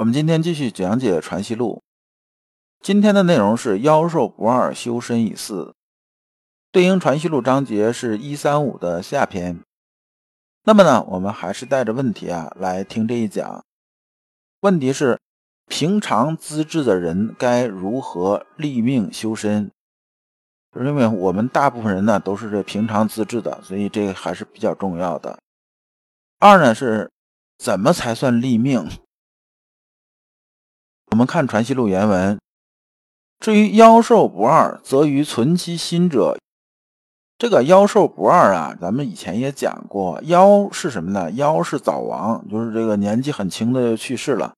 我们今天继续讲解《传习录》，今天的内容是“妖兽不二，修身以四”，对应《传习录》章节是一三五的下篇。那么呢，我们还是带着问题啊来听这一讲。问题是：平常资质的人该如何立命修身？因为我们大部分人呢都是这平常资质的，所以这个还是比较重要的。二呢是怎么才算立命？我们看《传习录》原文，至于妖兽不二，则于存其心者。这个妖兽不二啊，咱们以前也讲过，妖是什么呢？妖是早亡，就是这个年纪很轻的就去世了；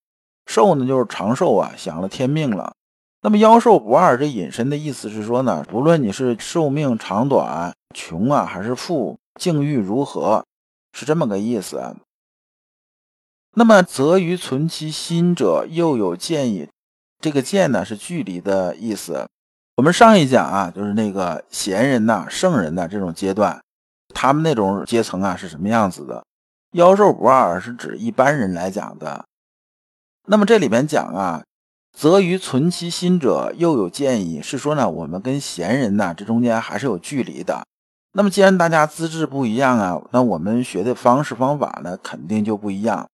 寿呢，就是长寿啊，享了天命了。那么妖兽不二，这引申的意思是说呢，不论你是寿命长短、穷啊还是富，境遇如何，是这么个意思。那么，则于存其心者，又有见矣。这个见呢，是距离的意思。我们上一讲啊，就是那个贤人呐、圣人呐这种阶段，他们那种阶层啊是什么样子的？妖兽不二是指一般人来讲的。那么这里边讲啊，则于存其心者，又有见矣，是说呢，我们跟贤人呐这中间还是有距离的。那么既然大家资质不一样啊，那我们学的方式方法呢，肯定就不一样。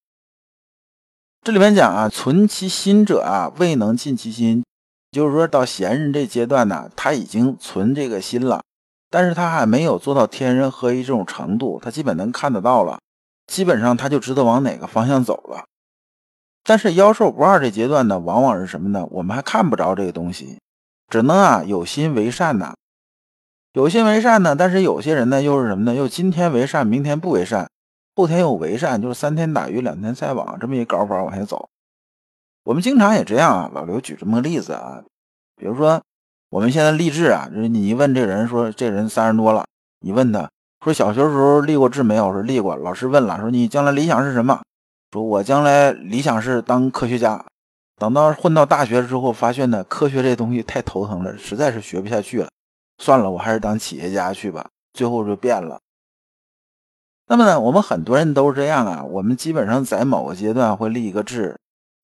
这里面讲啊，存其心者啊，未能尽其心，就是说到贤人这阶段呢，他已经存这个心了，但是他还没有做到天人合一这种程度，他基本能看得到了，基本上他就知道往哪个方向走了。但是妖兽不二这阶段呢，往往是什么呢？我们还看不着这个东西，只能啊有心为善呐，有心为善呢，但是有些人呢又是什么呢？又今天为善，明天不为善。后天有为善，就是三天打鱼两天晒网这么一搞法往下走。我们经常也这样啊。老刘举这么个例子啊，比如说我们现在立志啊，就是你一问这人说这人三十多了，你问他说小学时候立过志没有？说立过。老师问了，说你将来理想是什么？说我将来理想是当科学家。等到混到大学之后，发现呢科学这东西太头疼了，实在是学不下去了，算了，我还是当企业家去吧。最后就变了。那么呢，我们很多人都是这样啊。我们基本上在某个阶段会立一个志，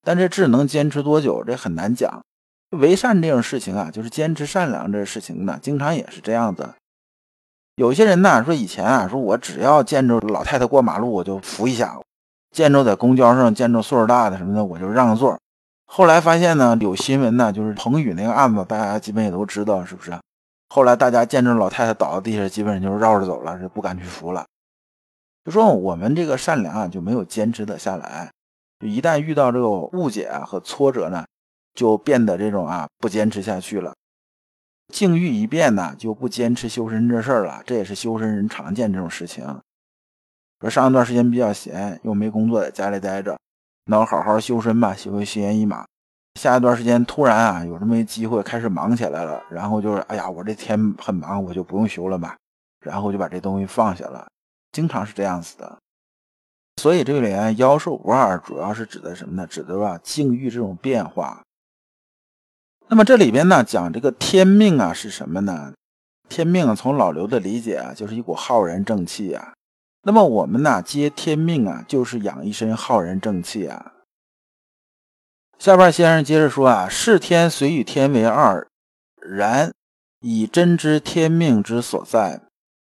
但这志能坚持多久，这很难讲。为善这种事情啊，就是坚持善良这事情呢，经常也是这样的。有些人呢说以前啊，说我只要见着老太太过马路，我就扶一下；见着在公交上见着岁数大的什么的，我就让座。后来发现呢，有新闻呢，就是彭宇那个案子，大家基本也都知道，是不是？后来大家见着老太太倒在地下，基本就是绕着走了，是不敢去扶了。就说我们这个善良啊，就没有坚持得下来。就一旦遇到这个误解啊和挫折呢，就变得这种啊不坚持下去了。境遇一变呢，就不坚持修身这事儿了。这也是修身人常见这种事情。说上一段时间比较闲，又没工作，在家里待着，那我好好修身吧，学会心猿意马。下一段时间突然啊有这么一机会，开始忙起来了，然后就是哎呀，我这天很忙，我就不用修了吧，然后就把这东西放下了。经常是这样子的，所以这里啊妖兽不二主要是指的什么呢？指的吧境遇这种变化。那么这里边呢讲这个天命啊是什么呢？天命从老刘的理解啊就是一股浩然正气啊。那么我们呢接天命啊就是养一身浩然正气啊。下边先生接着说啊：是天随与天为二，然以真知天命之所在。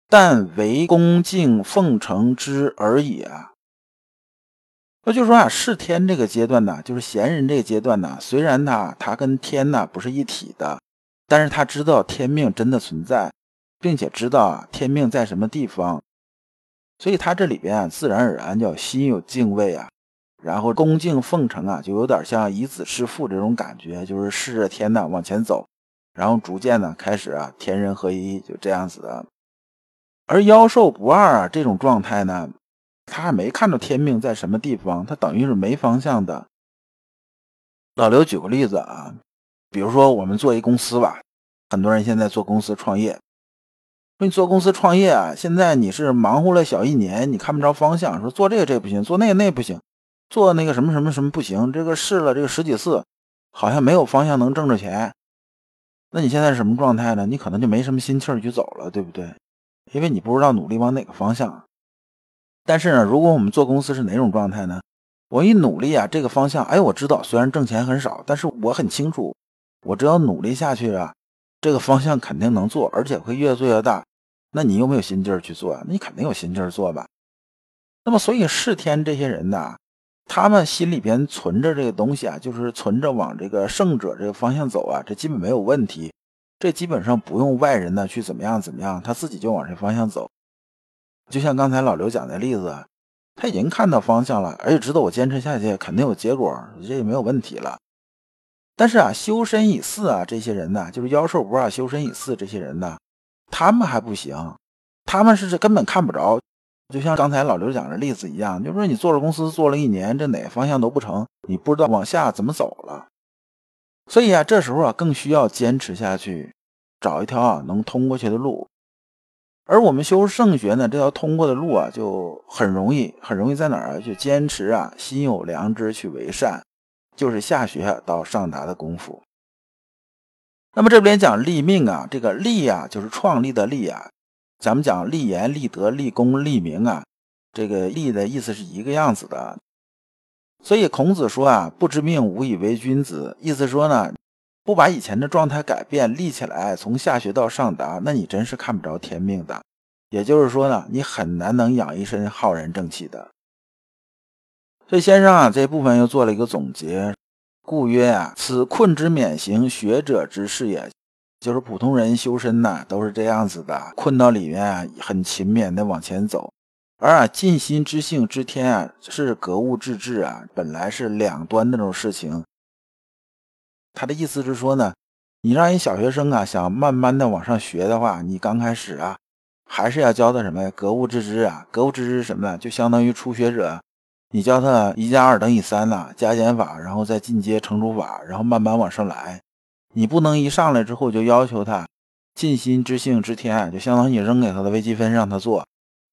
但为恭敬奉承之而已啊。那就是说啊，是天这个阶段呢，就是贤人这个阶段呢，虽然呢，他跟天呢不是一体的，但是他知道天命真的存在，并且知道啊天命在什么地方，所以他这里边啊，自然而然叫心有敬畏啊，然后恭敬奉承啊，就有点像以子弑父这种感觉，就是视着天呢往前走，然后逐渐呢开始啊天人合一，就这样子的。而妖兽不二啊，这种状态呢，他还没看到天命在什么地方，他等于是没方向的。老刘举个例子啊，比如说我们做一公司吧，很多人现在做公司创业，说你做公司创业啊，现在你是忙活了小一年，你看不着方向，说做这个这不行，做那个那不行，做那个什么什么什么不行，这个试了这个十几次，好像没有方向能挣着钱。那你现在是什么状态呢？你可能就没什么心气儿去走了，对不对？因为你不知道努力往哪个方向。但是呢，如果我们做公司是哪种状态呢？我一努力啊，这个方向，哎，我知道，虽然挣钱很少，但是我很清楚，我只要努力下去啊，这个方向肯定能做，而且会越做越大。那你有没有心劲儿去做啊？那你肯定有心劲儿做吧。那么，所以世天这些人呢，他们心里边存着这个东西啊，就是存着往这个胜者这个方向走啊，这基本没有问题。这基本上不用外人呢去怎么样怎么样，他自己就往这方向走。就像刚才老刘讲的例子，他已经看到方向了，而且知道我坚持下去肯定有结果，这也没有问题了。但是啊，修身以四啊，这些人呢，就是妖兽不二修身以四这些人呢，他们还不行，他们是根本看不着。就像刚才老刘讲的例子一样，就是说你做了公司做了一年，这哪个方向都不成，你不知道往下怎么走了。所以啊，这时候啊，更需要坚持下去，找一条啊能通过去的路。而我们修圣学呢，这条通过的路啊，就很容易，很容易在哪儿啊？就坚持啊，心有良知去为善，就是下学到上达的功夫。那么这边讲立命啊，这个立啊，就是创立的立啊。咱们讲立言、立德、立功、立名啊，这个立的意思是一个样子的。所以孔子说啊，不知命，无以为君子。意思说呢。不把以前的状态改变，立起来，从下学到上达，那你真是看不着天命的。也就是说呢，你很难能养一身浩然正气的。所以先生啊，这部分又做了一个总结，故曰啊，此困之免行，学者之事也。就是普通人修身呐，都是这样子的，困到里面啊，很勤勉的往前走。而啊，尽心知性知天啊，是格物致知啊，本来是两端那种事情。他的意思是说呢，你让一小学生啊，想慢慢的往上学的话，你刚开始啊，还是要教他什么呀？格物致知啊，格物致知是什么呢？就相当于初学者，你教他一加二等于三呐，加减法，然后再进阶乘除法，然后慢慢往上来。你不能一上来之后就要求他尽心知性知天，就相当于你扔给他的微积分让他做，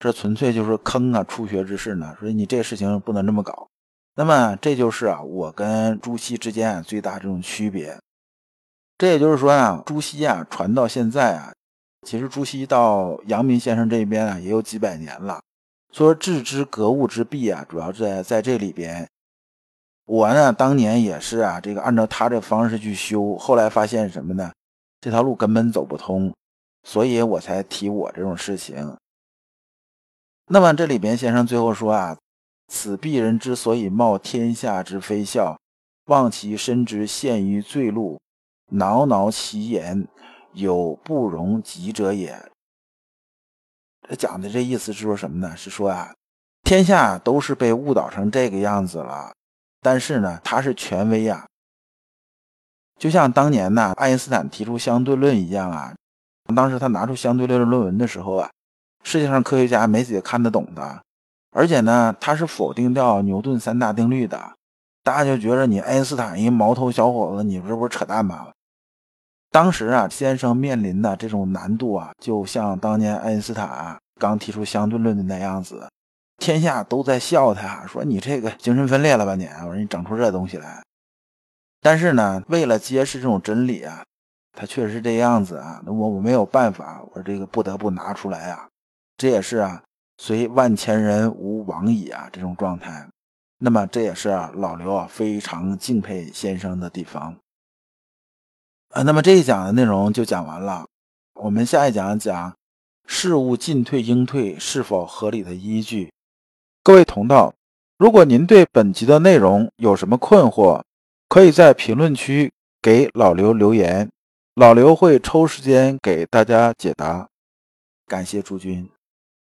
这纯粹就是坑啊！初学之士呢，所以你这事情不能这么搞。那么这就是啊，我跟朱熹之间最大这种区别。这也就是说啊，朱熹啊传到现在啊，其实朱熹到阳明先生这边啊也有几百年了。说致知格物之弊啊，主要在在这里边。我呢当年也是啊，这个按照他这方式去修，后来发现什么呢？这条路根本走不通，所以我才提我这种事情。那么这里边先生最后说啊。此鄙人之所以冒天下之非笑，望其身之陷于罪路，挠挠其言，有不容及者也。这讲的这意思是说什么呢？是说啊，天下都是被误导成这个样子了，但是呢，他是权威啊，就像当年呢，爱因斯坦提出相对论一样啊。当时他拿出相对论论文的时候啊，世界上科学家没几个看得懂的。而且呢，他是否定掉牛顿三大定律的，大家就觉得你爱因斯坦一毛头小伙子，你这不是扯淡吗？当时啊，先生面临的这种难度啊，就像当年爱因斯坦刚提出相对论的那样子，天下都在笑他，说你这个精神分裂了吧你？我说你整出这东西来。但是呢，为了揭示这种真理啊，他确实是这样子啊，我我没有办法，我这个不得不拿出来啊，这也是啊。虽万千人吾往矣啊，这种状态，那么这也是啊老刘啊非常敬佩先生的地方。啊，那么这一讲的内容就讲完了，我们下一讲讲事物进退应退是否合理的依据。各位同道，如果您对本集的内容有什么困惑，可以在评论区给老刘留言，老刘会抽时间给大家解答。感谢诸君。